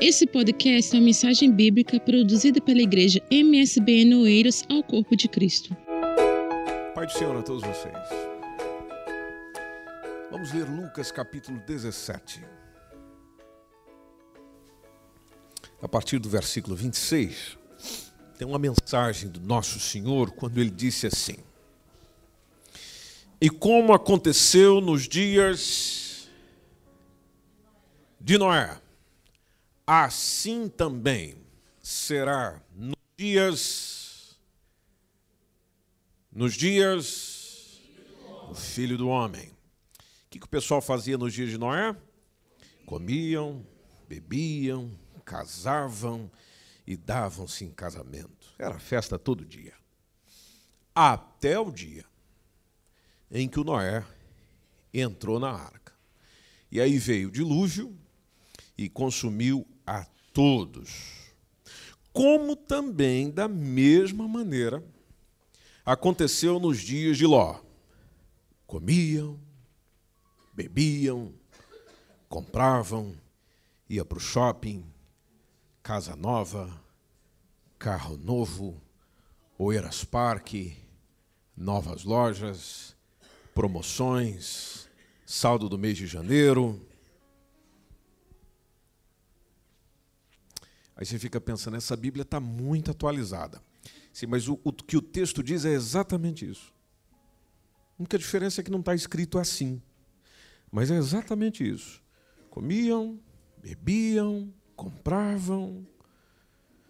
Esse podcast é uma mensagem bíblica produzida pela igreja MSBN Oeiros ao Corpo de Cristo. Pai do Senhor a todos vocês. Vamos ler Lucas capítulo 17. A partir do versículo 26, tem uma mensagem do nosso Senhor quando ele disse assim: E como aconteceu nos dias de Noé, assim também será nos dias nos dias do filho do homem. O que, que o pessoal fazia nos dias de Noé? Comiam, bebiam, casavam e davam-se em casamento. Era festa todo dia. Até o dia em que o Noé entrou na arca. E aí veio o dilúvio e consumiu a todos. Como também, da mesma maneira, aconteceu nos dias de Ló. Comiam, bebiam, compravam, ia para o shopping, casa nova, carro novo, Oeiras Parque, novas lojas, promoções, saldo do mês de janeiro, Aí você fica pensando, essa Bíblia está muito atualizada. Sim, mas o, o, que o texto diz é exatamente isso. A única diferença é que não está escrito assim. Mas é exatamente isso. Comiam, bebiam, compravam,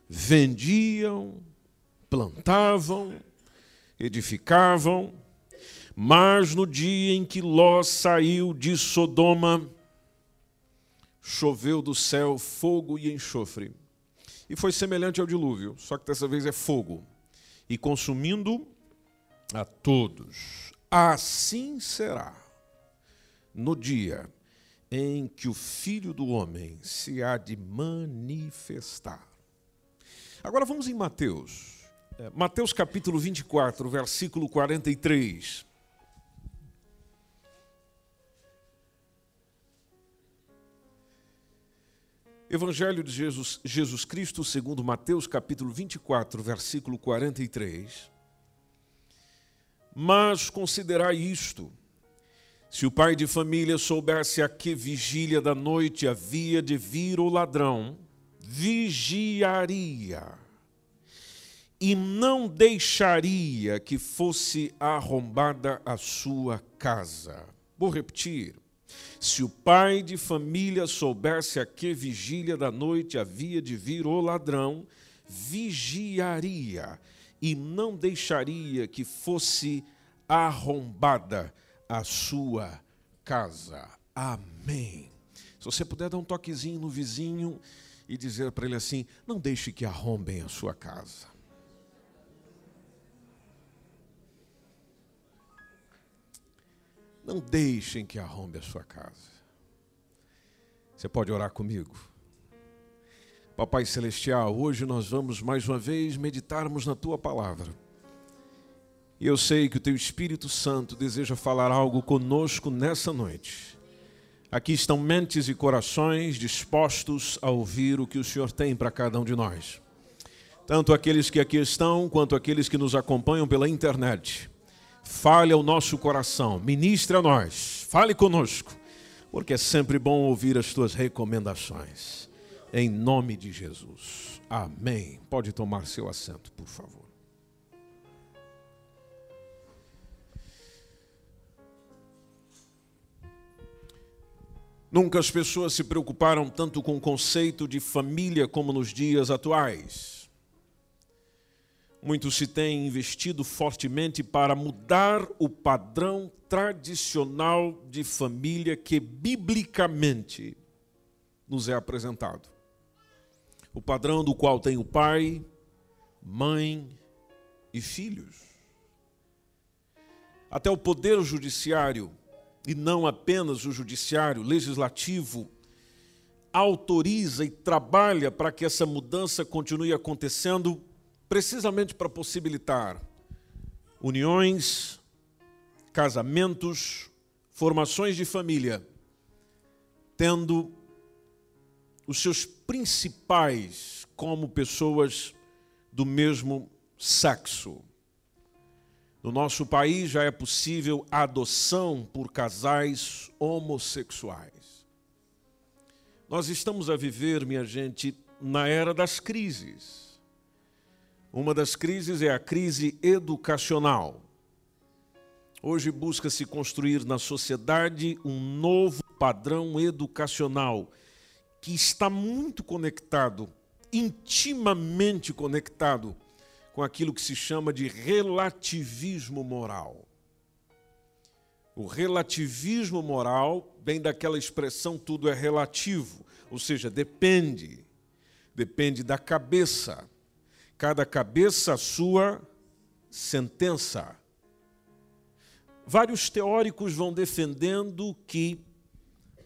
vendiam, plantavam, edificavam. Mas no dia em que Ló saiu de Sodoma, choveu do céu fogo e enxofre e foi semelhante ao dilúvio, só que dessa vez é fogo, e consumindo a todos. Assim será no dia em que o Filho do Homem se há de manifestar. Agora vamos em Mateus. É, Mateus capítulo 24, versículo 43. Evangelho de Jesus, Jesus Cristo, segundo Mateus, capítulo 24, versículo 43. Mas considerai isto: se o pai de família soubesse a que vigília da noite havia de vir o ladrão, vigiaria e não deixaria que fosse arrombada a sua casa. Vou repetir. Se o pai de família soubesse a que vigília da noite havia de vir o ladrão, vigiaria e não deixaria que fosse arrombada a sua casa. Amém. Se você puder dar um toquezinho no vizinho e dizer para ele assim: não deixe que arrombem a sua casa. Não deixem que arrombe a sua casa. Você pode orar comigo? Papai Celestial, hoje nós vamos mais uma vez meditarmos na tua palavra. E eu sei que o teu Espírito Santo deseja falar algo conosco nessa noite. Aqui estão mentes e corações dispostos a ouvir o que o Senhor tem para cada um de nós. Tanto aqueles que aqui estão, quanto aqueles que nos acompanham pela internet. Fale ao nosso coração, ministre a nós, fale conosco, porque é sempre bom ouvir as tuas recomendações. Em nome de Jesus. Amém. Pode tomar seu assento, por favor. Nunca as pessoas se preocuparam tanto com o conceito de família como nos dias atuais. Muito se tem investido fortemente para mudar o padrão tradicional de família que biblicamente nos é apresentado. O padrão do qual tem o pai, mãe e filhos. Até o poder judiciário, e não apenas o judiciário, legislativo, autoriza e trabalha para que essa mudança continue acontecendo precisamente para possibilitar uniões, casamentos, formações de família, tendo os seus principais como pessoas do mesmo sexo. No nosso país já é possível a adoção por casais homossexuais. Nós estamos a viver, minha gente, na era das crises. Uma das crises é a crise educacional. Hoje busca-se construir na sociedade um novo padrão educacional que está muito conectado, intimamente conectado com aquilo que se chama de relativismo moral. O relativismo moral vem daquela expressão tudo é relativo, ou seja, depende. Depende da cabeça. Cada cabeça sua sentença. Vários teóricos vão defendendo que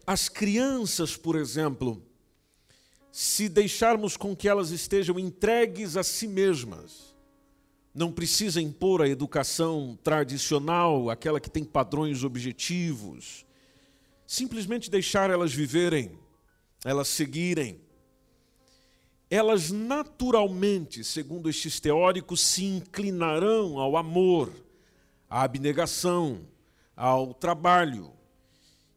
as crianças, por exemplo, se deixarmos com que elas estejam entregues a si mesmas, não precisa impor a educação tradicional, aquela que tem padrões objetivos, simplesmente deixar elas viverem, elas seguirem. Elas naturalmente, segundo estes teóricos, se inclinarão ao amor, à abnegação, ao trabalho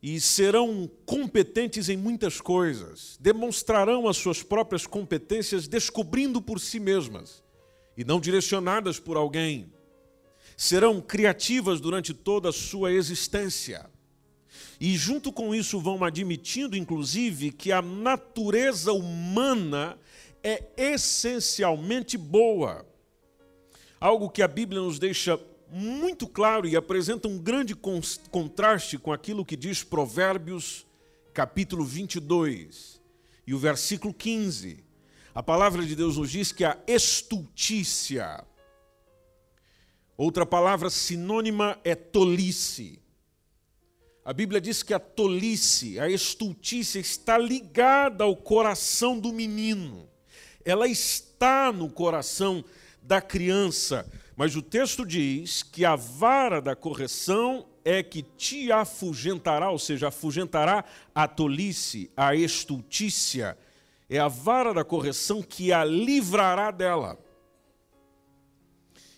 e serão competentes em muitas coisas, demonstrarão as suas próprias competências descobrindo por si mesmas e não direcionadas por alguém. Serão criativas durante toda a sua existência. E junto com isso vão admitindo, inclusive, que a natureza humana é essencialmente boa. Algo que a Bíblia nos deixa muito claro e apresenta um grande contraste com aquilo que diz Provérbios, capítulo 22, e o versículo 15. A palavra de Deus nos diz que a estultícia, outra palavra sinônima é tolice. A Bíblia diz que a tolice, a estultícia, está ligada ao coração do menino. Ela está no coração da criança mas o texto diz que a vara da correção é que te afugentará, ou seja, afugentará a tolice, a estultícia. É a vara da correção que a livrará dela.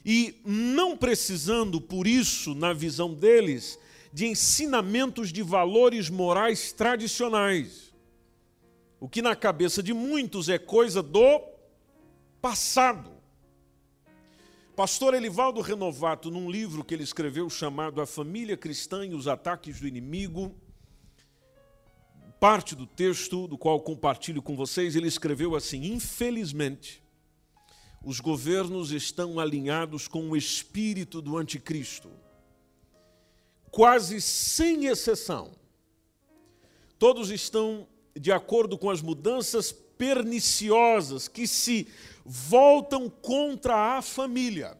E não precisando, por isso, na visão deles, de ensinamentos de valores morais tradicionais. O que na cabeça de muitos é coisa do passado. Pastor Elivaldo Renovato, num livro que ele escreveu chamado A Família Cristã e os Ataques do Inimigo, parte do texto do qual compartilho com vocês, ele escreveu assim: Infelizmente, os governos estão alinhados com o espírito do anticristo. Quase sem exceção. Todos estão de acordo com as mudanças perniciosas que se voltam contra a família.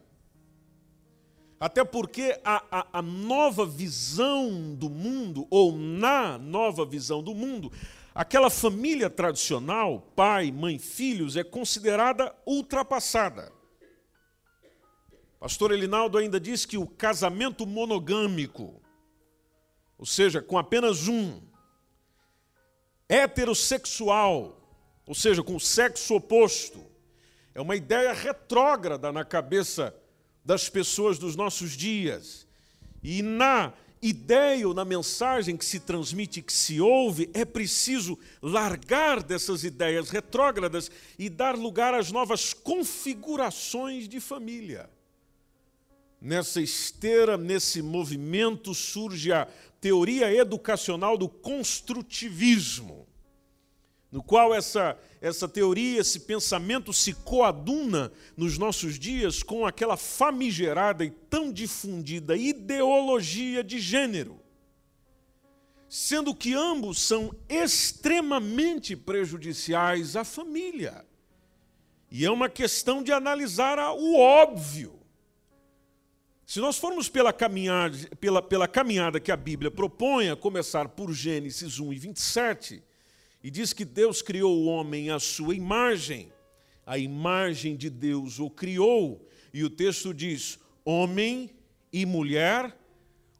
Até porque a, a, a, nova visão do mundo, ou na nova visão do mundo, aquela família tradicional, pai, mãe, filhos, é considerada ultrapassada. Pastor Elinaldo ainda diz que o casamento monogâmico, ou seja, com apenas um, heterossexual, ou seja, com o sexo oposto, é uma ideia retrógrada na cabeça das pessoas dos nossos dias. E na ideia ou na mensagem que se transmite, que se ouve, é preciso largar dessas ideias retrógradas e dar lugar às novas configurações de família. Nessa esteira, nesse movimento, surge a teoria educacional do construtivismo, no qual essa essa teoria, esse pensamento se coaduna nos nossos dias com aquela famigerada e tão difundida ideologia de gênero, sendo que ambos são extremamente prejudiciais à família. E é uma questão de analisar o óbvio. Se nós formos pela caminhada, pela, pela caminhada que a Bíblia propõe, a começar por Gênesis 1 e 27, e diz que Deus criou o homem à sua imagem. A imagem de Deus o criou. E o texto diz: homem e mulher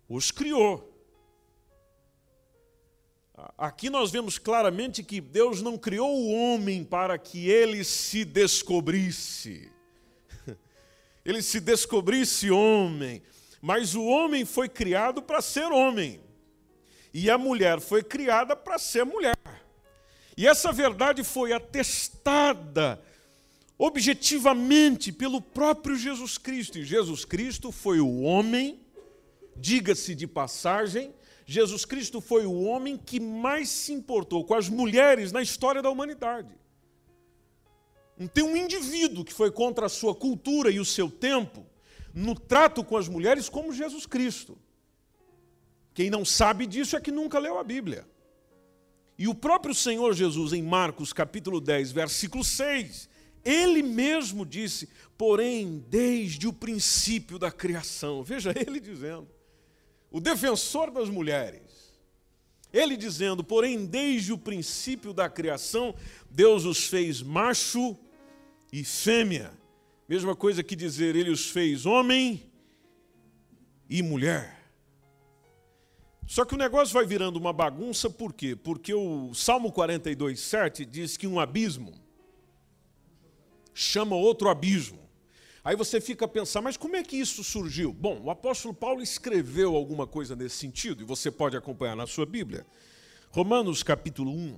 os criou. Aqui nós vemos claramente que Deus não criou o homem para que ele se descobrisse. Ele se descobrisse homem, mas o homem foi criado para ser homem. E a mulher foi criada para ser mulher. E essa verdade foi atestada objetivamente pelo próprio Jesus Cristo. E Jesus Cristo foi o homem, diga-se de passagem, Jesus Cristo foi o homem que mais se importou com as mulheres na história da humanidade. Tem um indivíduo que foi contra a sua cultura e o seu tempo no trato com as mulheres como Jesus Cristo. Quem não sabe disso é que nunca leu a Bíblia. E o próprio Senhor Jesus, em Marcos capítulo 10, versículo 6, ele mesmo disse: Porém, desde o princípio da criação, veja ele dizendo, o defensor das mulheres. Ele dizendo: Porém, desde o princípio da criação, Deus os fez macho e fêmea. Mesma coisa que dizer, Ele os fez homem e mulher. Só que o negócio vai virando uma bagunça, por quê? Porque o Salmo 42, 7 diz que um abismo chama outro abismo. Aí você fica a pensar, mas como é que isso surgiu? Bom, o apóstolo Paulo escreveu alguma coisa nesse sentido, e você pode acompanhar na sua Bíblia. Romanos capítulo 1,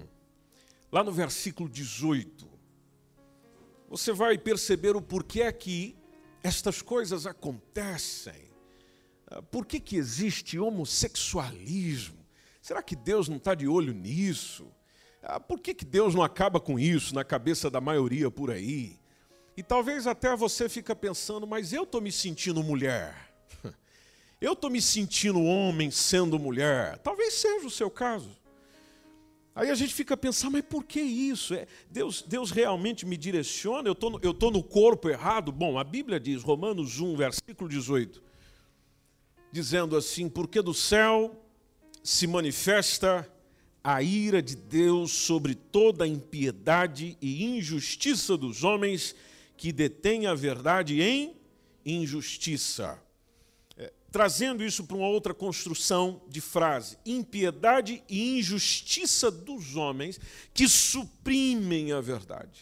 lá no versículo 18, você vai perceber o porquê é que estas coisas acontecem. Ah, por que, que existe homossexualismo? Será que Deus não está de olho nisso? Ah, por que, que Deus não acaba com isso na cabeça da maioria por aí? E talvez até você fica pensando, mas eu estou me sentindo mulher. Eu estou me sentindo homem sendo mulher. Talvez seja o seu caso. Aí a gente fica pensando, mas por que isso? É, Deus, Deus realmente me direciona? Eu tô, estou no corpo errado? Bom, a Bíblia diz, Romanos 1, versículo 18, dizendo assim: Porque do céu se manifesta a ira de Deus sobre toda a impiedade e injustiça dos homens que detém a verdade em injustiça. Trazendo isso para uma outra construção de frase: impiedade e injustiça dos homens que suprimem a verdade,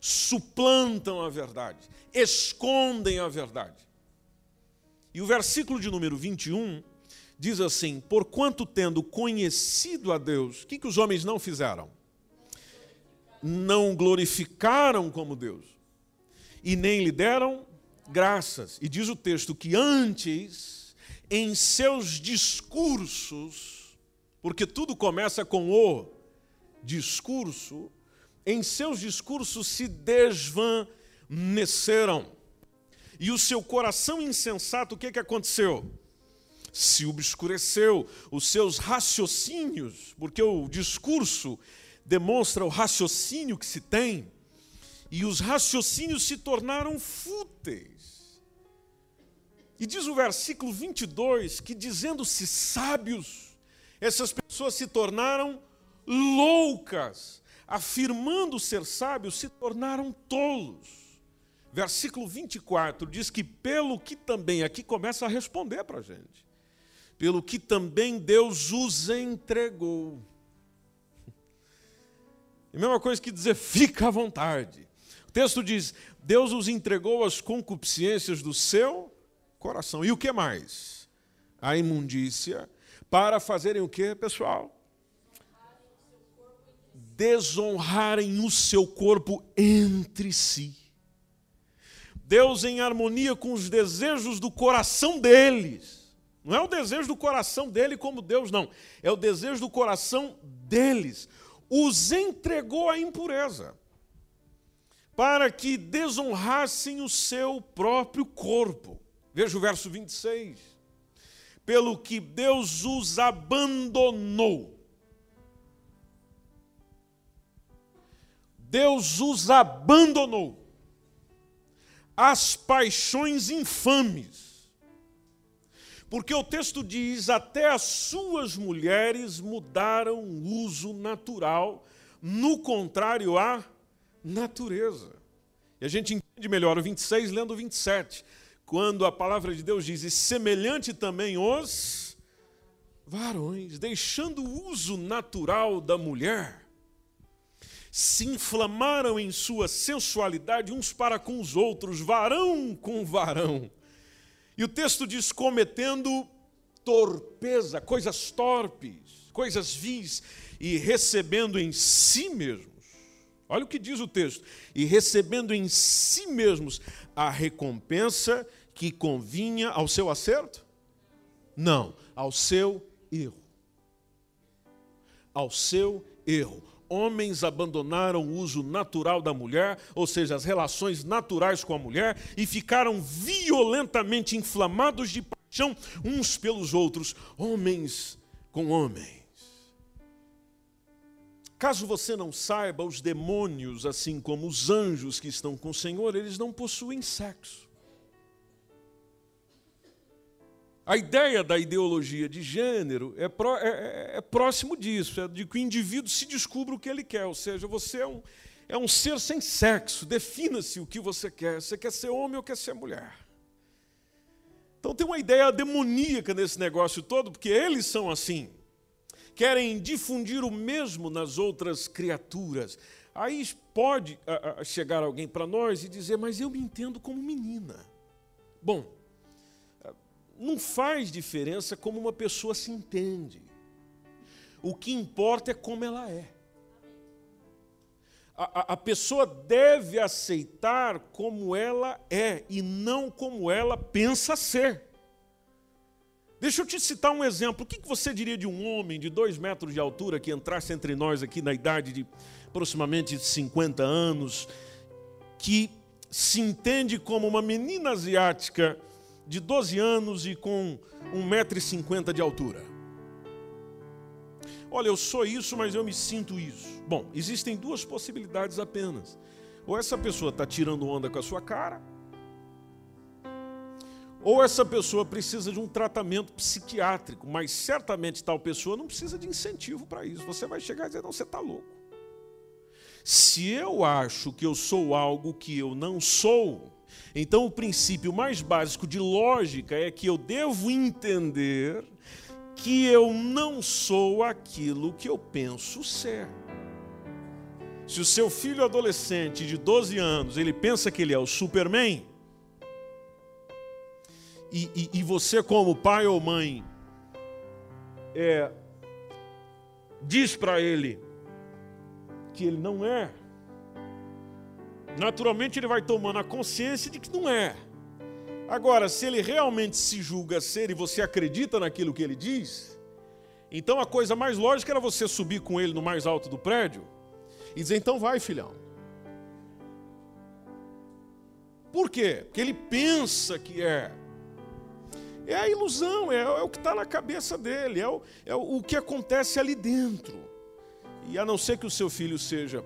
suplantam a verdade, escondem a verdade. E o versículo de número 21 diz assim: Porquanto tendo conhecido a Deus, o que, que os homens não fizeram? Não glorificaram como Deus e nem lhe deram graças. E diz o texto que antes, em seus discursos, porque tudo começa com o discurso, em seus discursos se desvaneceram. E o seu coração insensato, o que, que aconteceu? Se obscureceu, os seus raciocínios, porque o discurso demonstra o raciocínio que se tem, e os raciocínios se tornaram fúteis. E diz o versículo 22 que, dizendo-se sábios, essas pessoas se tornaram loucas, afirmando ser sábios, se tornaram tolos. Versículo 24 diz que, pelo que também, aqui começa a responder para a gente, pelo que também Deus os entregou. É a mesma coisa que dizer, fica à vontade texto diz: Deus os entregou às concupiscências do seu coração. E o que mais? A imundícia, para fazerem o que, pessoal? Desonrarem o seu corpo entre si. Deus em harmonia com os desejos do coração deles. Não é o desejo do coração dele como Deus, não. É o desejo do coração deles. Os entregou à impureza para que desonrassem o seu próprio corpo. Veja o verso 26. Pelo que Deus os abandonou. Deus os abandonou. As paixões infames. Porque o texto diz: até as suas mulheres mudaram o uso natural, no contrário a natureza. E a gente entende melhor o 26 lendo o 27, quando a palavra de Deus diz: e semelhante também os varões, deixando o uso natural da mulher, se inflamaram em sua sensualidade uns para com os outros, varão com varão. E o texto diz: cometendo torpeza, coisas torpes, coisas vis, e recebendo em si mesmos. Olha o que diz o texto: e recebendo em si mesmos a recompensa que convinha ao seu acerto? Não, ao seu erro. Ao seu erro. Homens abandonaram o uso natural da mulher, ou seja, as relações naturais com a mulher, e ficaram violentamente inflamados de paixão uns pelos outros, homens com homens. Caso você não saiba, os demônios, assim como os anjos que estão com o Senhor, eles não possuem sexo. A ideia da ideologia de gênero é, pró, é, é, é, próximo disso, é de que o indivíduo se descubra o que ele quer, ou seja, você é um, é um ser sem sexo, defina-se o que você quer, você quer ser homem ou quer ser mulher. Então tem uma ideia demoníaca nesse negócio todo, porque eles são assim, querem difundir o mesmo nas outras criaturas. Aí pode a, a, chegar alguém para nós e dizer, mas eu me entendo como menina. Bom, não faz diferença como uma pessoa se entende. O que importa é como ela é. A, a, pessoa deve aceitar como ela é e não como ela pensa ser. Deixa eu te citar um exemplo. O que você diria de um homem de dois metros de altura que entrasse entre nós aqui na idade de aproximadamente 50 anos, que se entende como uma menina asiática de 12 anos e com 1,50m de altura. Olha, eu sou isso, mas eu me sinto isso. Bom, existem duas possibilidades apenas. Ou essa pessoa está tirando onda com a sua cara, ou essa pessoa precisa de um tratamento psiquiátrico, mas certamente tal pessoa não precisa de incentivo para isso. Você vai chegar e dizer: não, você está louco. Se eu acho que eu sou algo que eu não sou, então, o princípio mais básico de lógica é que eu devo entender que eu não sou aquilo que eu penso ser. Se o seu filho adolescente de 12 anos, ele pensa que ele é o Superman, e, e, e você como pai ou mãe é, diz para ele que ele não é, naturalmente ele vai tomando a consciência de que não é. Agora, se ele realmente se julga ser e você acredita naquilo que ele diz, então a coisa mais lógica era você subir com ele no mais alto do prédio e dizer: então vai, filhão. Por quê? Porque ele pensa que é. É a ilusão, é, é o que está na cabeça dele, é, o, é o que acontece ali dentro. E a não ser que o seu filho seja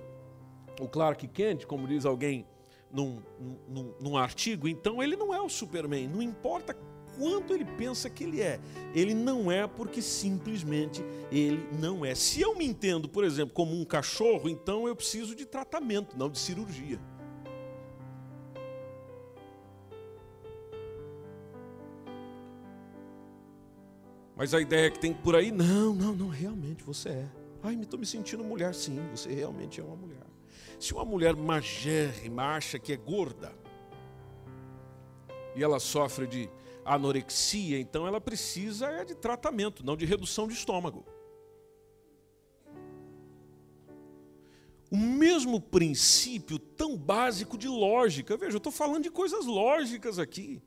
o Clark Kent, como diz alguém num, num, num artigo, então ele não é o Superman, não importa quanto ele pensa que ele é. Ele não é porque simplesmente ele não é. Se eu me entendo, por exemplo, como um cachorro, então eu preciso de tratamento, não de cirurgia. Mas a ideia que tem por aí, não, não, não, realmente você é. Ai, estou me sentindo mulher, sim, você realmente é uma mulher. Se uma mulher magérrima acha que é gorda e ela sofre de anorexia, então ela precisa é de tratamento, não de redução de estômago. O mesmo princípio tão básico de lógica. Veja, eu estou falando de coisas lógicas aqui.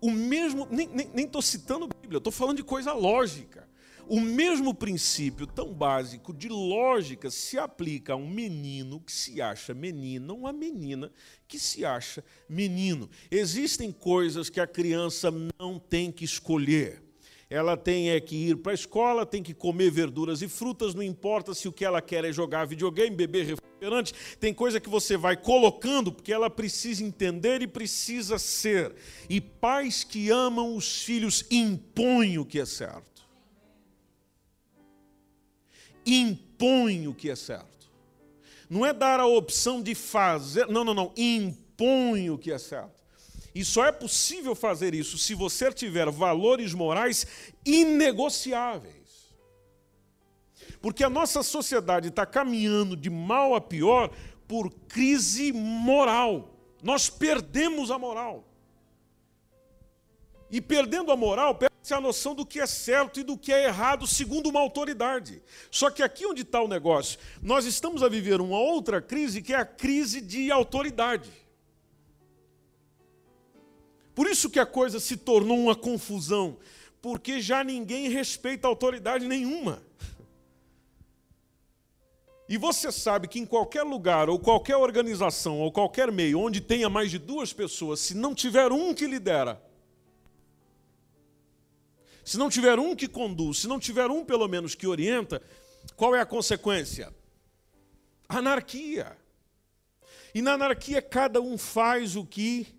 O mesmo, nem estou citando Bíblia, eu estou falando de coisa lógica. O mesmo princípio tão básico de lógica se aplica a um menino que se acha menina, uma menina que se acha menino. Existem coisas que a criança não tem que escolher. Ela tem é que ir para a escola, tem que comer verduras e frutas, não importa se o que ela quer é jogar videogame, beber refrigerante. Tem coisa que você vai colocando porque ela precisa entender e precisa ser. E pais que amam os filhos impõem o que é certo impõe o que é certo. Não é dar a opção de fazer, não, não, não, impõe o que é certo. E só é possível fazer isso se você tiver valores morais inegociáveis. Porque a nossa sociedade está caminhando de mal a pior por crise moral. Nós perdemos a moral. E perdendo a moral, perde-se a noção do que é certo e do que é errado, segundo uma autoridade. Só que aqui onde está o negócio, nós estamos a viver uma outra crise, que é a crise de autoridade. Por isso que a coisa se tornou uma confusão, porque já ninguém respeita autoridade nenhuma. E você sabe que em qualquer lugar, ou qualquer organização, ou qualquer meio, onde tenha mais de duas pessoas, se não tiver um que lidera, se não tiver um que conduz, se não tiver um pelo menos que orienta, qual é a consequência? Anarquia. E na anarquia cada um faz o que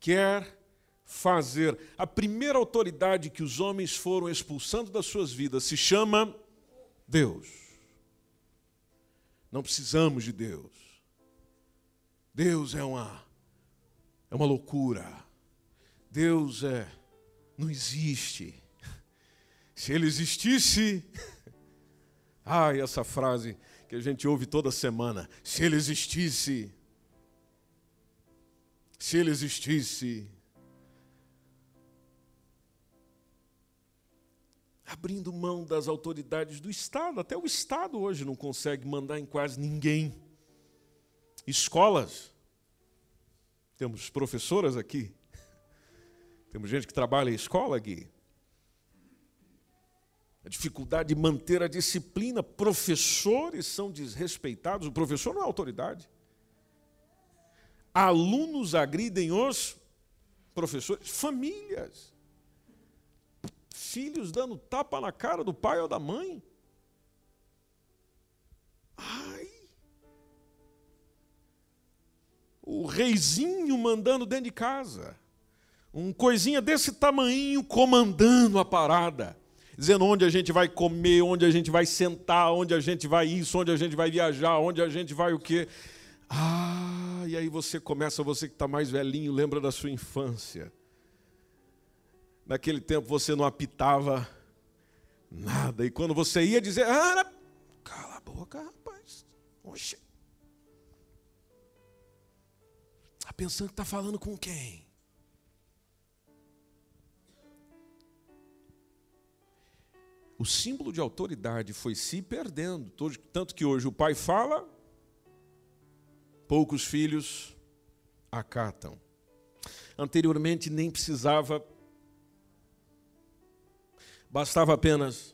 quer fazer. A primeira autoridade que os homens foram expulsando das suas vidas se chama Deus. Não precisamos de Deus. Deus é uma é uma loucura. Deus é não existe. Se ele existisse, ai, essa frase que a gente ouve toda semana, se ele existisse, se ele existisse, abrindo mão das autoridades do Estado, até o Estado hoje não consegue mandar em quase ninguém. Escolas, temos professoras aqui, temos gente que trabalha em escola aqui. A dificuldade de manter a disciplina. Professores são desrespeitados. O professor não é autoridade. Alunos agridem os professores. Famílias. Filhos dando tapa na cara do pai ou da mãe. Ai. O reizinho mandando dentro de casa um coisinha desse tamanho comandando a parada, dizendo onde a gente vai comer, onde a gente vai sentar, onde a gente vai isso, onde a gente vai viajar, onde a gente vai o quê. Ah, e aí você começa, você que está mais velhinho, lembra da sua infância. Naquele tempo você não apitava nada, e quando você ia dizer, ah, cala a boca, rapaz, oxe. Está pensando que está falando com quem? o símbolo de autoridade foi se perdendo, tanto que hoje o pai fala, poucos filhos acatam. Anteriormente nem precisava, bastava apenas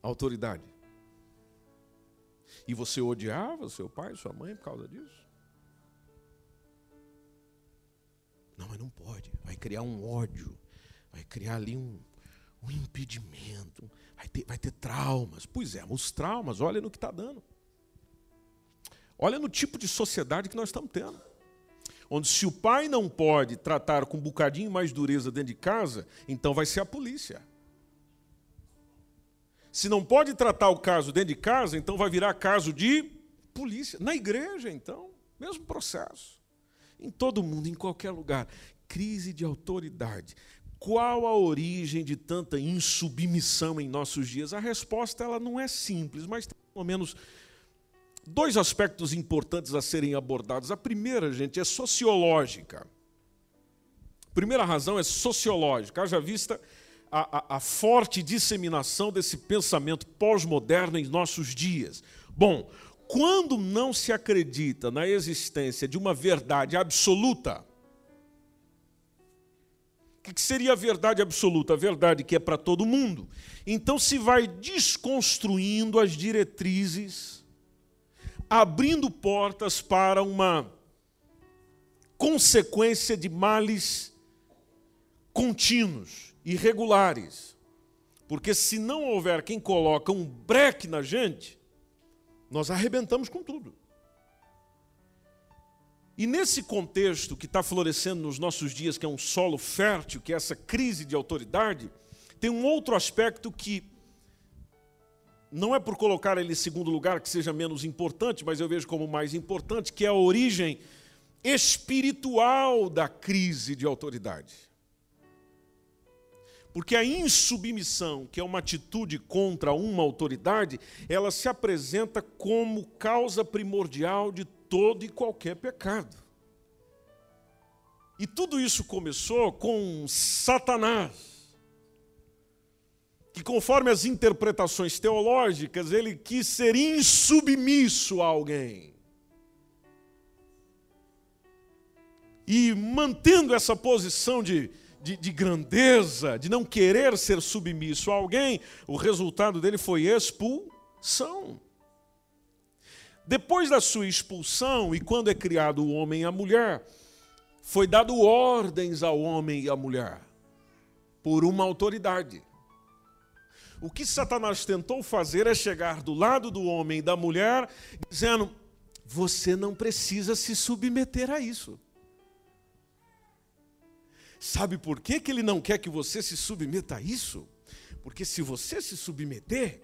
autoridade. E você odiava seu pai, sua mãe por causa disso? Não, mas não pode. Vai criar um ódio, vai criar ali um, um impedimento, vai ter, vai ter traumas. Pois é, os traumas, olha no que está dando. Olha no tipo de sociedade que nós estamos tendo. Onde se o pai não pode tratar com um bocadinho mais dureza dentro de casa, então vai ser a polícia. Se não pode tratar o caso dentro de casa, então vai virar caso de polícia. Na igreja, então, mesmo processo. Em todo mundo, em qualquer lugar. Crise de autoridade. Qual a origem de tanta insubmissão em nossos dias? A resposta ela não é simples, mas tem pelo menos dois aspectos importantes a serem abordados. A primeira, gente, é sociológica. A primeira razão é sociológica, haja vista a, a, a forte disseminação desse pensamento pós-moderno em nossos dias. Bom, quando não se acredita na existência de uma verdade absoluta, que seria a verdade absoluta? A verdade que é para todo mundo. Então se vai desconstruindo as diretrizes, abrindo portas para uma consequência de males contínuos, irregulares. Porque se não houver quem coloca um breque na gente, nós arrebentamos com tudo. E nesse contexto que está florescendo nos nossos dias, que é um solo fértil, que é essa crise de autoridade, tem um outro aspecto que não é por colocar ele em segundo lugar que seja menos importante, mas eu vejo como mais importante, que é a origem espiritual da crise de autoridade. Porque a insubmissão, que é uma atitude contra uma autoridade, ela se apresenta como causa primordial de todo e qualquer pecado. E tudo isso começou com Satanás, que conforme as interpretações teológicas, ele quis ser insubmisso a alguém. E mantendo essa posição de de, de, grandeza, de não querer ser submisso a alguém, o resultado dele foi expulsão. Depois da sua expulsão, e quando é criado o homem e a mulher, foi dado ordens ao homem e à mulher, por uma autoridade. O que Satanás tentou fazer é chegar do lado do homem e da mulher, dizendo: você não precisa se submeter a isso. Sabe por que, que ele não quer que você se submeta a isso? Porque se você se submeter,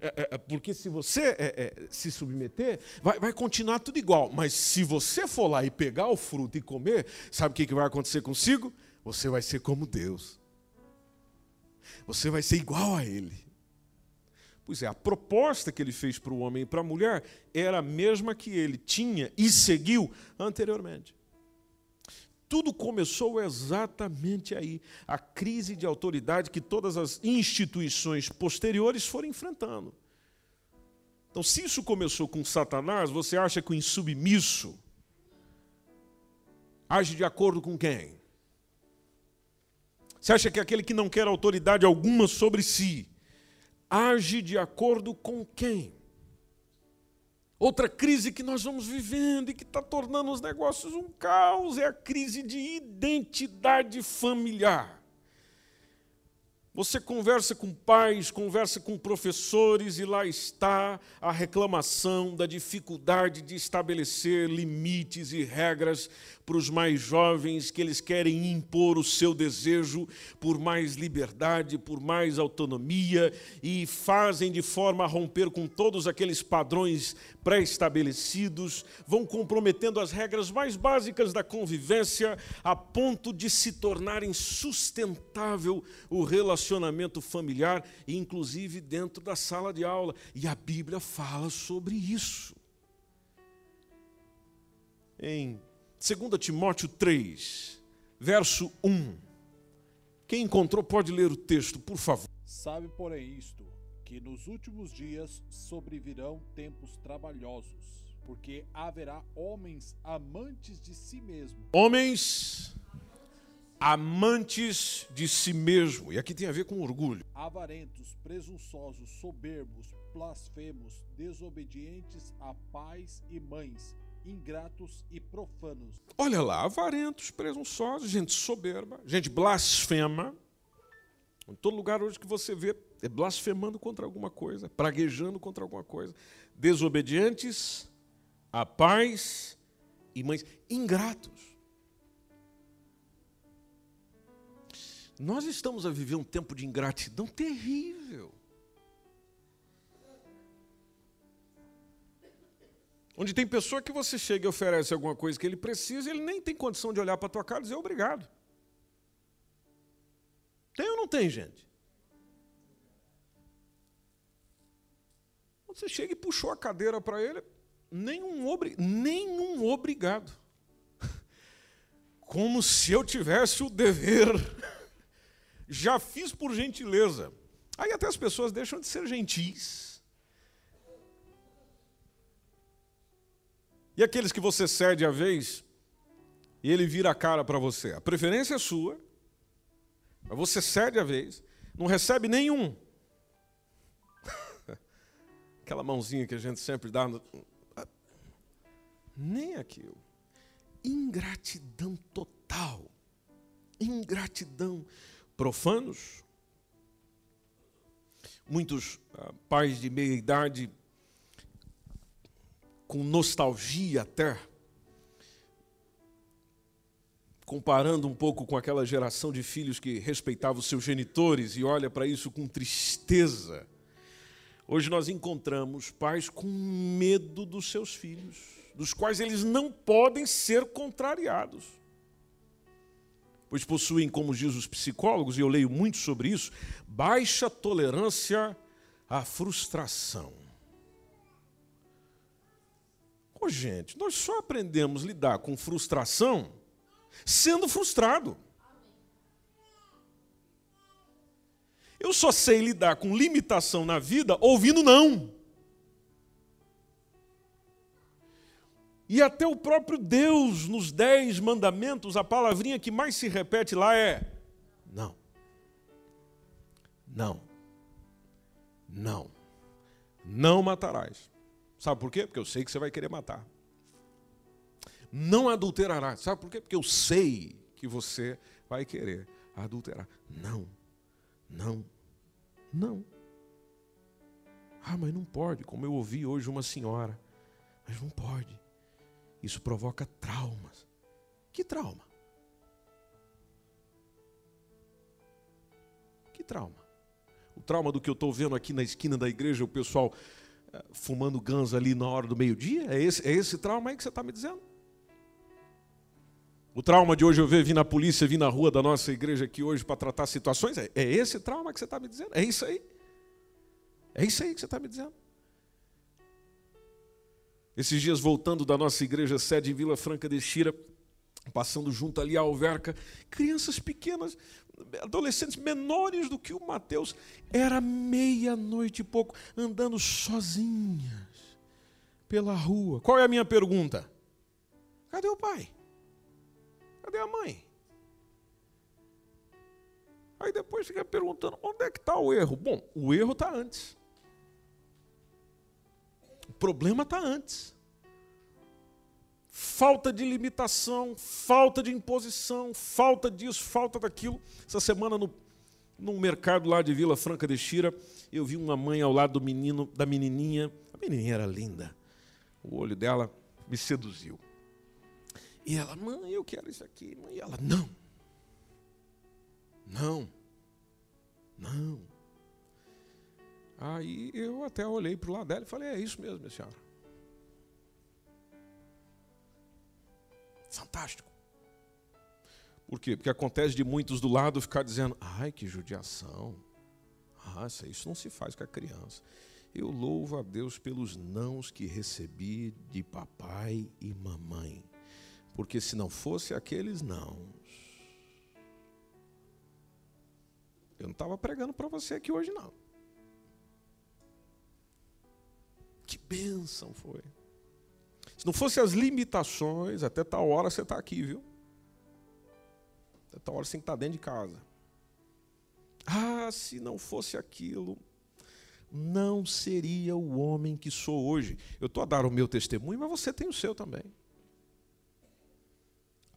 é, é, é porque se você é, é, se submeter, vai, vai, continuar tudo igual. Mas se você for lá e pegar o fruto e comer, sabe o que, que vai acontecer consigo? Você vai ser como Deus. Você vai ser igual a Ele. Pois é, a proposta que ele fez para o homem e para a mulher era a mesma que ele tinha e seguiu anteriormente. Tudo começou exatamente aí. A crise de autoridade que todas as instituições posteriores foram enfrentando. Então, se isso começou com Satanás, você acha que o insubmisso age de acordo com quem? Você acha que aquele que não quer autoridade alguma sobre si age de acordo com quem? Outra crise que nós vamos vivendo e que está tornando os negócios um caos é a crise de identidade familiar. Você conversa com pais, conversa com professores e lá está a reclamação da dificuldade de estabelecer limites e regras para os mais jovens que eles querem impor o seu desejo por mais liberdade, por mais autonomia e fazem de forma a romper com todos aqueles padrões pré-estabelecidos, vão comprometendo as regras mais básicas da convivência a ponto de se tornar insustentável o relacionamento familiar, inclusive dentro da sala de aula. E a Bíblia fala sobre isso. Em 2 Timóteo 3, verso 1. Quem encontrou pode ler o texto, por favor. Sabe, porém, isto, que nos últimos dias sobrevirão tempos trabalhosos, porque haverá homens amantes de si mesmo. Homens amantes de si mesmo. E aqui tem a ver com orgulho. Avarentos, presunçosos, soberbos, blasfemos, desobedientes a pais e mães ingratos e profanos. Olha lá, avarentos, presunçosos, gente soberba, gente blasfema. Em todo lugar hoje que você vê é blasfemando contra alguma coisa, praguejando contra alguma coisa. Desobedientes a pais e mães, ingratos. Nós estamos a viver um tempo de ingratidão terrível. Onde tem pessoa que você chega e oferece alguma coisa que ele precisa, ele nem tem condição de olhar para a tua cara e dizer obrigado. Tem ou não tem, gente? Você chega e puxou a cadeira para ele, nenhum, obri nenhum obrigado. Como se eu tivesse o dever. Já fiz por gentileza. Aí até as pessoas deixam de ser gentis E aqueles que você cede a vez e ele vira a cara para você. A preferência é sua, mas você cede a vez, não recebe nenhum. Aquela mãozinha que a gente sempre dá. No... Nem aquilo. Ingratidão total. Ingratidão. Profanos. Muitos ah, pais de meia idade com nostalgia até, comparando um pouco com aquela geração de filhos que respeitava os seus genitores e olha para isso com tristeza. Hoje nós encontramos pais com medo dos seus filhos, dos quais eles não podem ser contrariados. Pois possuem, como diz os psicólogos, e eu leio muito sobre isso, baixa tolerância à frustração. Ô, gente, nós só aprendemos a lidar com frustração sendo frustrado. Eu só sei lidar com limitação na vida ouvindo não. E até o próprio Deus, nos dez mandamentos, a palavrinha que mais se repete lá é: não. Não. Não. Não matarás. Sabe por quê? Porque eu sei que você vai querer matar. Não adulterarás. Sabe por quê? Porque eu sei que você vai querer adulterar. Não. Não. Não. Ah, mas não pode, como eu ouvi hoje uma senhora. Mas não pode. Isso provoca traumas. Que trauma? Que trauma? O trauma do que eu estou vendo aqui na esquina da igreja, o pessoal eh, fumando ganza ali na hora do meio-dia? É esse, é esse trauma aí que você está me dizendo? O trauma de hoje eu ver vir na polícia, vir na rua da nossa igreja aqui hoje para tratar situações? É, é esse trauma que você está me dizendo? É isso aí? É isso aí que você está me dizendo? Esses dias voltando da nossa igreja sede em Vila Franca de Xira, passando junto ali à alverca, crianças pequenas, adolescentes menores do que o Mateus, era meia-noite e pouco, andando sozinhas pela rua. Qual é a minha pergunta? Cadê o pai? Cadê a mãe? Aí depois fica perguntando: onde é que está o erro? Bom, o erro está antes. Problema está antes. Falta de limitação, falta de imposição, falta disso, falta daquilo. Essa semana, no, num mercado lá de Vila Franca de Xira, eu vi uma mãe ao lado do menino, da menininha. A menininha era linda. O olho dela me seduziu. E ela, mãe, eu quero isso aqui. E ela, não. Não. Não. Aí eu até olhei para o lado dela e falei: É isso mesmo, minha senhora. Fantástico. Por quê? Porque acontece de muitos do lado ficar dizendo: Ai, que judiação. Isso não se faz com a criança. Eu louvo a Deus pelos nãos que recebi de papai e mamãe. Porque se não fosse aqueles nãos, eu não estava pregando para você aqui hoje, não. Que bênção foi. Se não fosse as limitações, até tal hora você está aqui, viu? Até tal hora você tem que estar tá dentro de casa. Ah, se não fosse aquilo, não seria o homem que sou hoje. Eu estou a dar o meu testemunho, mas você tem o seu também.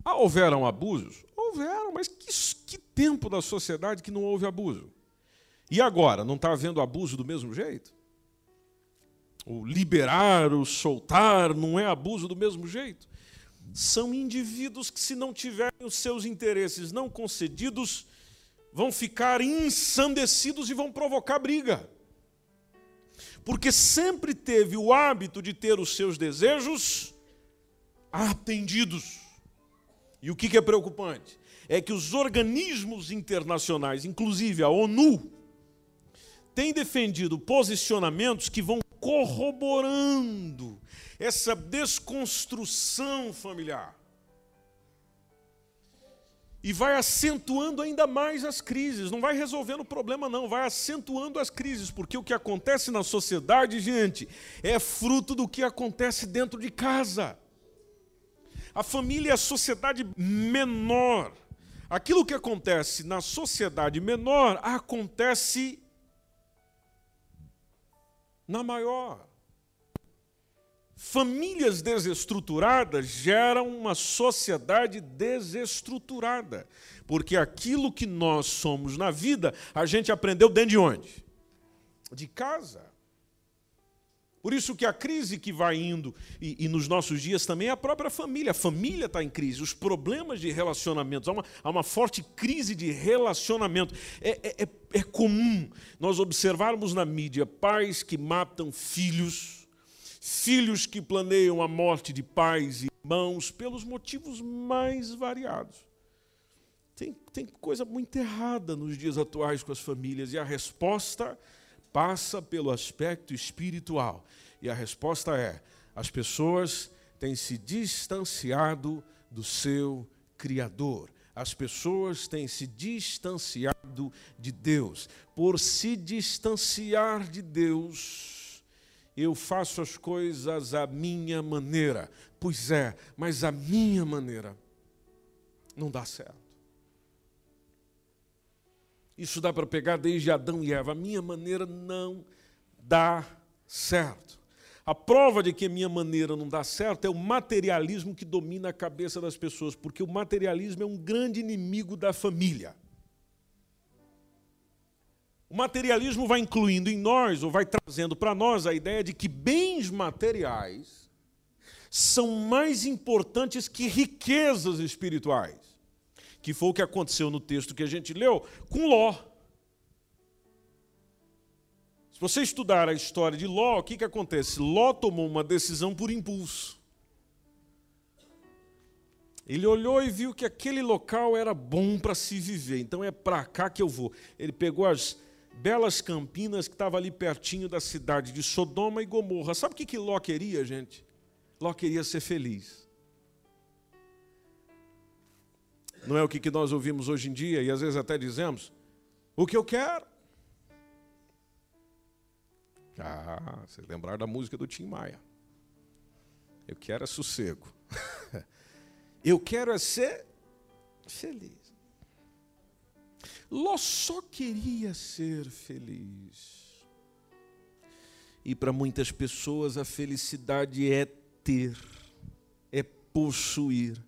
Ah, houveram abusos? Houveram, mas que, que tempo da sociedade que não houve abuso? E agora, não está havendo abuso do mesmo jeito? O liberar, o soltar, não é abuso do mesmo jeito. São indivíduos que, se não tiverem os seus interesses não concedidos, vão ficar ensandecidos e vão provocar briga. Porque sempre teve o hábito de ter os seus desejos atendidos. E o que é preocupante? É que os organismos internacionais, inclusive a ONU, têm defendido posicionamentos que vão corroborando essa desconstrução familiar. E vai acentuando ainda mais as crises. Não vai resolvendo o problema, não, vai acentuando as crises, porque o que acontece na sociedade, gente, é fruto do que acontece dentro de casa. A família é a sociedade menor. Aquilo que acontece na sociedade menor acontece na maior. Famílias desestruturadas geram uma sociedade desestruturada. Porque aquilo que nós somos na vida, a gente aprendeu dentro de onde? De casa. Por isso que a crise que vai indo, e, e, nos nossos dias também, é a própria família. A família está em crise, os problemas de relacionamentos, há uma, há uma forte crise de relacionamento. É, é, é, é comum nós observarmos na mídia pais que matam filhos, filhos que planeiam a morte de pais e irmãos, pelos motivos mais variados. Tem, tem coisa muito errada nos dias atuais com as famílias, e a resposta passa pelo aspecto espiritual. E a resposta é: as pessoas têm se distanciado do seu Criador. As pessoas têm se distanciado de Deus. Por se distanciar de Deus, eu faço as coisas à minha maneira. Pois é, mas a minha maneira não dá certo. Isso dá para pegar desde Adão e Eva. A minha maneira não dá certo. A prova de que a minha maneira não dá certo é o materialismo que domina a cabeça das pessoas, porque o materialismo é um grande inimigo da família. O materialismo vai incluindo em nós, ou vai trazendo para nós a ideia de que bens materiais são mais importantes que riquezas espirituais que foi o que aconteceu no texto que a gente leu com Ló. Se você estudar a história de Ló, o que, que acontece? Ló tomou uma decisão por impulso. Ele olhou e viu que aquele local era bom para se viver, então é para cá que eu vou. Ele pegou as belas campinas que estavam ali pertinho da cidade de Sodoma e Gomorra. Sabe o que, que Ló queria, gente? Ló queria ser feliz. Não é o que nós ouvimos hoje em dia e às vezes até dizemos: o que eu quero. Ah, vocês lembraram da música do Tim Maia. Eu quero é sossego. eu quero é ser feliz. Ló só queria ser feliz. E para muitas pessoas a felicidade é ter, é possuir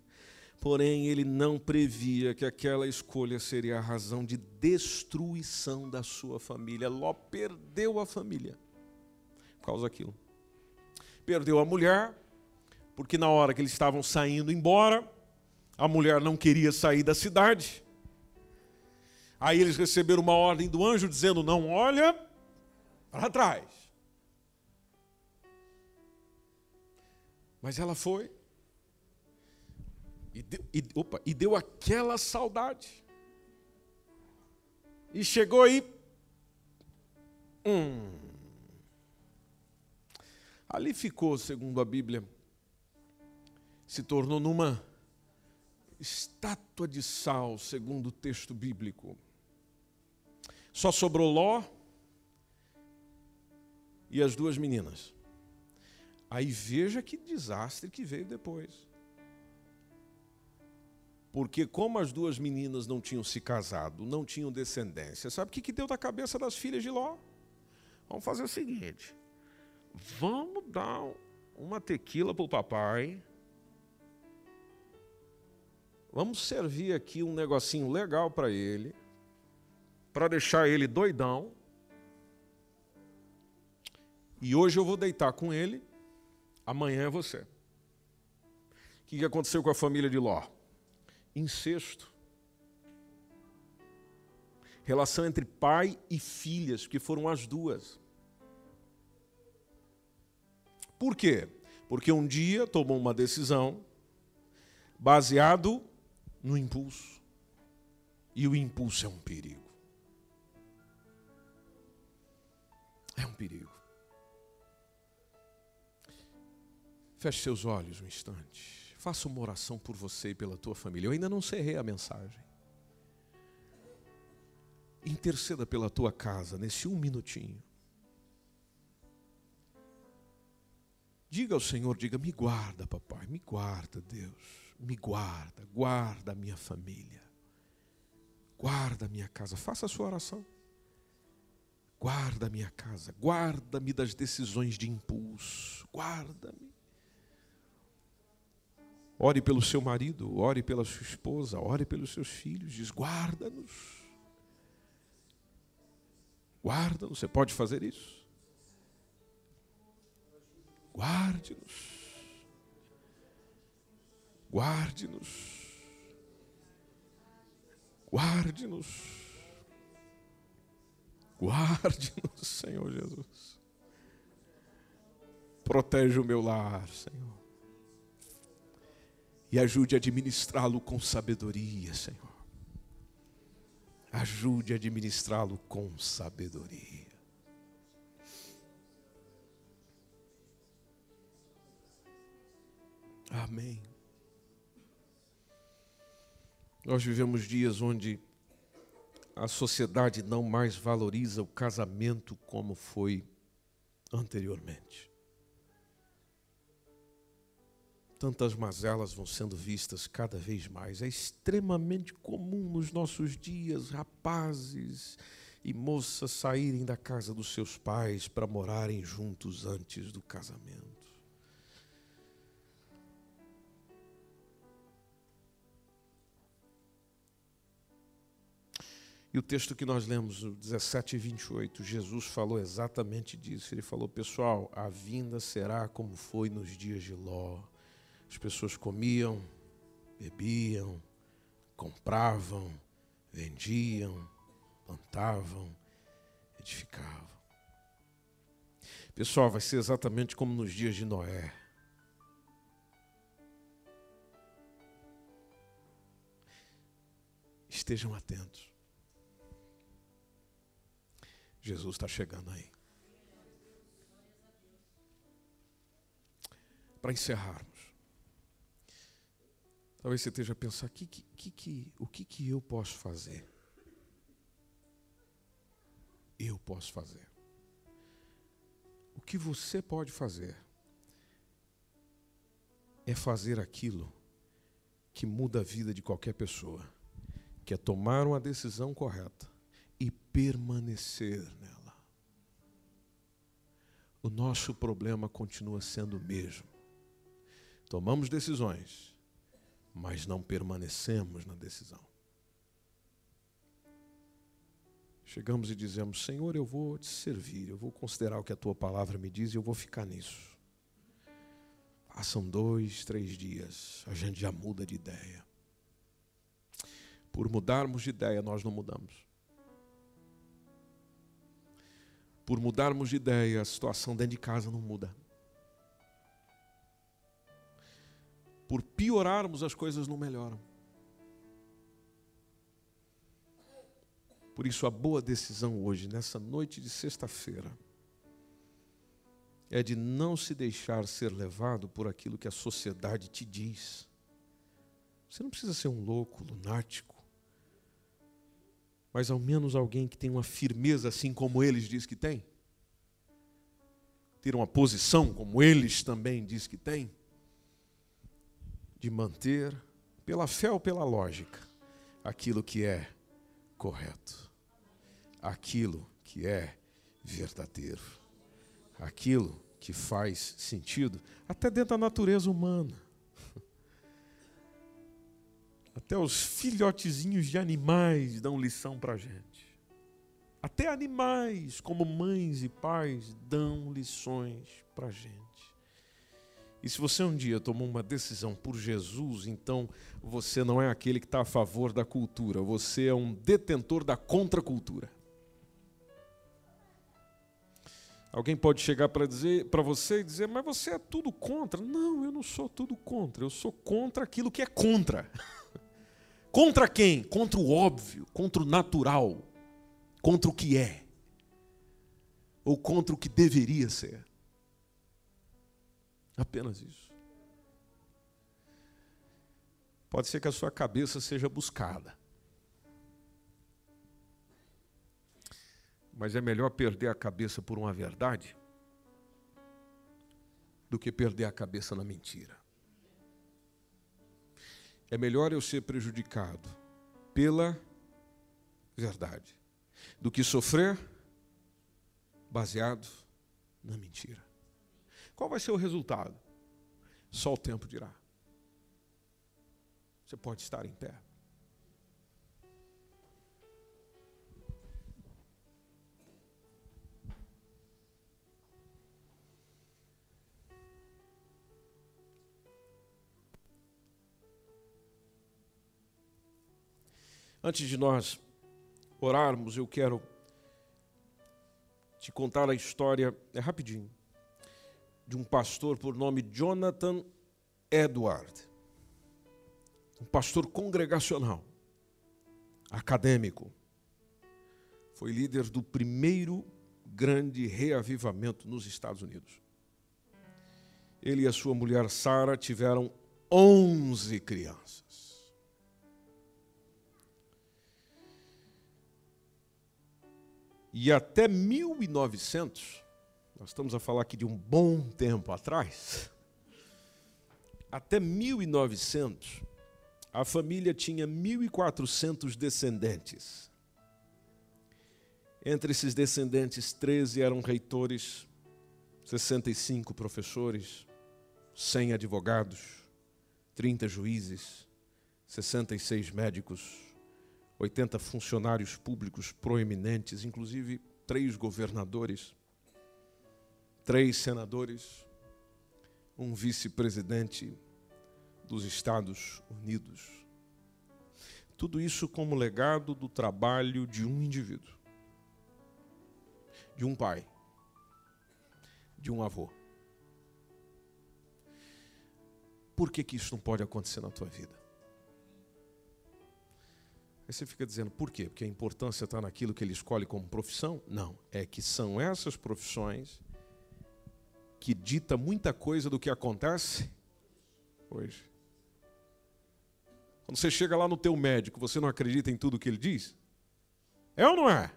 Porém, ele não previa que aquela escolha seria a razão de destruição da sua família. Ló perdeu a família por causa daquilo. Perdeu a mulher, porque na hora que eles estavam saindo embora, a mulher não queria sair da cidade. Aí eles receberam uma ordem do anjo dizendo: Não olha para trás. Mas ela foi e deu, e, opa, e deu aquela saudade. E chegou aí. Hum, ali ficou, segundo a Bíblia, se tornou numa estátua de sal, segundo o texto bíblico. Só sobrou Ló e as duas meninas. Aí veja que desastre que veio depois. Porque, como as duas meninas não tinham se casado, não tinham descendência, sabe o que, que deu da cabeça das filhas de Ló? Vamos fazer o seguinte: vamos dar uma tequila para o papai. Vamos servir aqui um negocinho legal para ele, para deixar ele doidão. E hoje eu vou deitar com ele, amanhã é você. O que aconteceu com a família de Ló? Incesto. Relação entre pai e filhas, que foram as duas. Por quê? Porque um dia tomou uma decisão baseado no impulso. E o impulso é um perigo. É um perigo. Feche seus olhos um instante. Faça uma oração por você e pela tua família. Eu ainda não cerrei a mensagem. Interceda pela tua casa nesse um minutinho. Diga ao Senhor, diga, me guarda, papai, me guarda, Deus, me guarda, guarda a minha família, guarda a minha casa. Faça a sua oração. Guarda a minha casa, guarda-me das decisões de impulso, guarda-me. Ore pelo seu marido, ore pela sua esposa, ore pelos seus filhos, diz: guarda-nos. Guarda-nos, você pode fazer isso? Guarde-nos. Guarde-nos. Guarde-nos. Guarde-nos, Senhor Jesus. Protege o meu lar, Senhor e ajude a administrá-lo com sabedoria, Senhor. ajude a administrá-lo com sabedoria. Amém. Nós vivemos dias onde a sociedade não mais valoriza o casamento como foi anteriormente. Tantas mazelas vão sendo vistas cada vez mais. É extremamente comum nos nossos dias rapazes e moças saírem da casa dos seus pais para morarem juntos antes do casamento. E o texto que nós lemos, 17 e 28, Jesus falou exatamente disso. Ele falou, pessoal, a vinda será como foi nos dias de Ló. As pessoas comiam, bebiam, compravam, vendiam, plantavam, edificavam. Pessoal, vai ser exatamente como nos dias de Noé. Estejam atentos. Jesus está chegando aí. Para encerrarmos, talvez você esteja a pensar: que, que, que, o que, que eu posso fazer? Eu posso fazer. O que você pode fazer é fazer aquilo que muda a vida de qualquer pessoa, que é tomar uma decisão correta e permanecer nela. O nosso problema continua sendo o mesmo. Tomamos decisões, mas não permanecemos na decisão. Chegamos e dizemos: Senhor, eu vou te servir, eu vou considerar o que a tua palavra me diz e eu vou ficar nisso. Passam dois, três dias, a gente já muda de ideia. Por mudarmos de ideia, nós não mudamos. por mudarmos de ideia, a situação dentro de casa não muda. Por piorarmos, as coisas não melhoram. Por isso, a boa decisão hoje, nessa noite de sexta-feira, é de não se deixar ser levado por aquilo que a sociedade te diz. Você não precisa ser um louco, lunático mas ao menos alguém que tem uma firmeza assim como eles diz que tem. Ter uma posição como eles também diz que tem. De manter, pela fé ou pela lógica, aquilo que é correto. Aquilo que é verdadeiro. Aquilo que faz sentido, até dentro da natureza humana. Até os filhotezinhos de animais dão lição para a gente. Até animais, como mães e pais, dão lições para a gente. E se você um dia tomou uma decisão por Jesus, então você não é aquele que está a favor da cultura, você é um detentor da contracultura. Alguém pode chegar para dizer para você e dizer, mas você é tudo contra. Não, eu não sou tudo contra. Eu sou contra aquilo que é contra. Contra quem? Contra o óbvio, contra o natural, contra o que é, ou contra o que deveria ser. Apenas isso. Pode ser que a sua cabeça seja buscada. Mas é melhor perder a cabeça por uma verdade do que perder a cabeça na mentira. É melhor eu ser prejudicado pela verdade do que sofrer baseado na mentira. Qual vai ser o resultado? Só o tempo dirá. Você pode estar em pé. Antes de nós orarmos, eu quero te contar a história, é rapidinho, de um pastor por nome Jonathan Edward. Um pastor congregacional, acadêmico, foi líder do primeiro grande reavivamento nos Estados Unidos. Ele e a sua mulher Sara tiveram 11 crianças. E até 1900, nós estamos a falar aqui de um bom tempo atrás, até 1900, a família tinha 1.400 descendentes. Entre esses descendentes, 13 eram reitores, 65 professores, 100 advogados, 30 juízes, 66 médicos, 80 funcionários públicos proeminentes, inclusive três governadores, três senadores, um vice-presidente dos Estados Unidos. Tudo isso como legado do trabalho de um indivíduo, de um pai, de um avô. Por que, que isso não pode acontecer na tua vida? Aí você fica dizendo, por quê? Porque a importância está naquilo que ele escolhe como profissão? Não, é que são essas profissões que dita muita coisa do que acontece hoje. Quando você chega lá no teu médico, você não acredita em tudo que ele diz? É ou não é?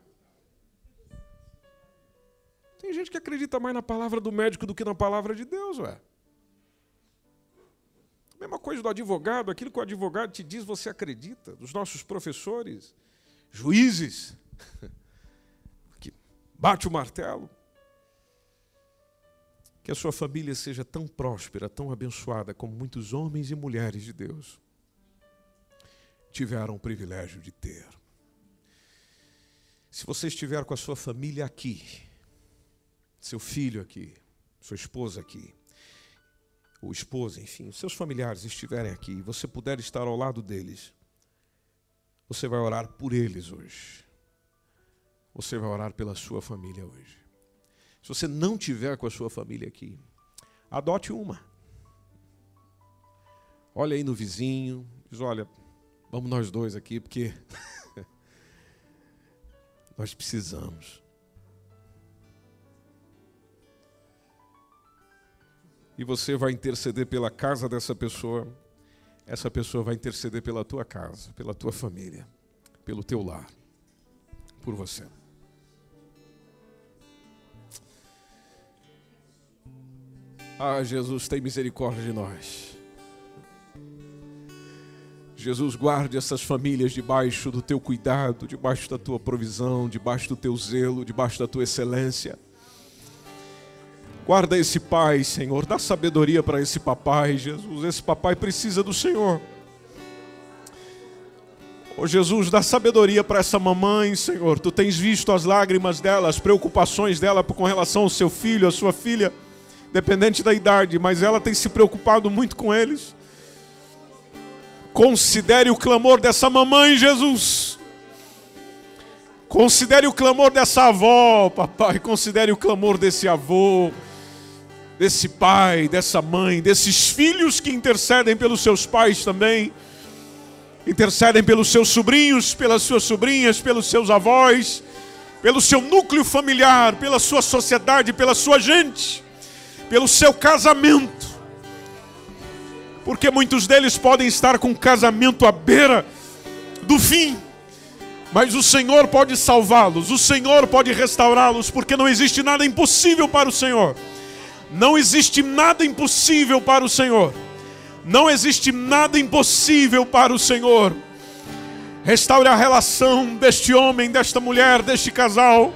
Tem gente que acredita mais na palavra do médico do que na palavra de Deus, ué. Mesma coisa do advogado, aquilo que o advogado te diz, você acredita. Dos nossos professores, juízes, que bate o martelo. Que a sua família seja tão próspera, tão abençoada como muitos homens e mulheres de Deus tiveram o privilégio de ter. Se você estiver com a sua família aqui, seu filho aqui, sua esposa aqui, ou esposa, enfim, seus familiares estiverem aqui e você puder estar ao lado deles, você vai orar por eles hoje. Você vai orar pela sua família hoje. Se você não tiver com a sua família aqui, adote uma. Olha aí no vizinho, diz: olha, Vamos nós dois aqui, porque nós precisamos. E você vai interceder pela casa dessa pessoa, essa pessoa vai interceder pela tua casa, pela tua família, pelo teu lar, por você. Ah, Jesus, tem misericórdia de nós. Jesus, guarde essas famílias debaixo do teu cuidado, debaixo da tua provisão, debaixo do teu zelo, debaixo da tua excelência. Guarda esse pai, Senhor, dá sabedoria para esse papai, Jesus. Esse papai precisa do Senhor. Oh Jesus, dá sabedoria para essa mamãe, Senhor. Tu tens visto as lágrimas dela, as preocupações dela com relação ao seu filho, a sua filha, dependente da idade, mas ela tem se preocupado muito com eles. Considere o clamor dessa mamãe, Jesus. Considere o clamor dessa avó, papai. Considere o clamor desse avô, desse pai, dessa mãe, desses filhos que intercedem pelos seus pais também. Intercedem pelos seus sobrinhos, pelas suas sobrinhas, pelos seus avós, pelo seu núcleo familiar, pela sua sociedade, pela sua gente, pelo seu casamento porque muitos deles podem estar com casamento à beira do fim, mas o Senhor pode salvá-los, o Senhor pode restaurá-los, porque não existe nada impossível para o Senhor. Não existe nada impossível para o Senhor. Não existe nada impossível para o Senhor. Restaure a relação deste homem, desta mulher, deste casal.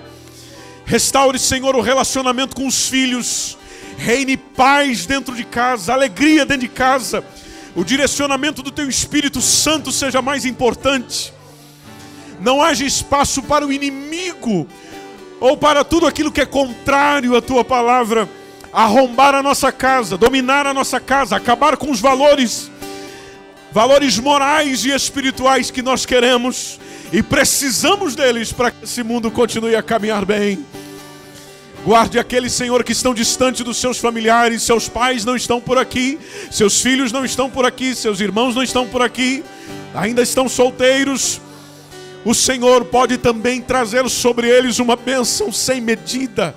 Restaure, Senhor, o relacionamento com os filhos reine paz dentro de casa, alegria dentro de casa, o direcionamento do teu Espírito Santo seja mais importante. Não haja espaço para o inimigo ou para tudo aquilo que é contrário à tua palavra, arrombar a nossa casa, dominar a nossa casa, acabar com os valores, valores morais e espirituais que nós queremos e precisamos deles para que esse mundo continue a caminhar bem. Guarde aqueles, Senhor, que estão distante dos seus familiares, seus pais não estão por aqui, seus filhos não estão por aqui, seus irmãos não estão por aqui, ainda estão solteiros. o Senhor pode também trazer sobre eles uma bênção sem medida,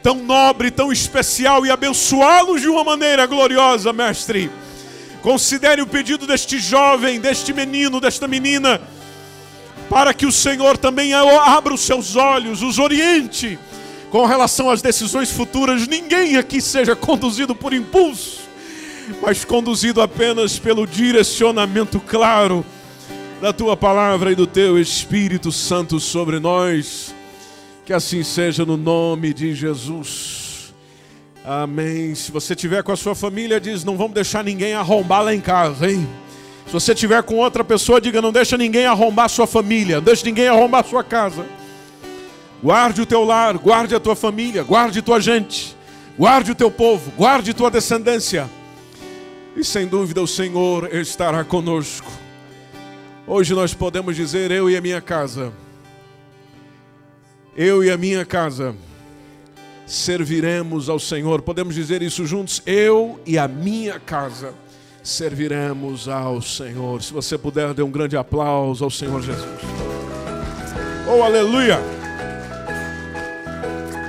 tão nobre, tão especial e abençoá-los de uma maneira gloriosa, mestre. Considere o pedido deste jovem, deste menino, desta menina, para que o Senhor também abra os seus olhos, os oriente com relação às decisões futuras. Ninguém aqui seja conduzido por impulso, mas conduzido apenas pelo direcionamento claro da tua palavra e do teu Espírito Santo sobre nós. Que assim seja no nome de Jesus. Amém. Se você tiver com a sua família, diz: não vamos deixar ninguém arrombar lá em casa, hein? Se você tiver com outra pessoa, diga: não deixa ninguém arrombar sua família, não deixa ninguém arrombar sua casa. Guarde o teu lar, guarde a tua família, guarde tua gente, guarde o teu povo, guarde tua descendência. E sem dúvida o Senhor estará conosco. Hoje nós podemos dizer: eu e a minha casa. Eu e a minha casa serviremos ao Senhor. Podemos dizer isso juntos? Eu e a minha casa serviremos ao Senhor. Se você puder, dê um grande aplauso ao Senhor Jesus. Oh, aleluia!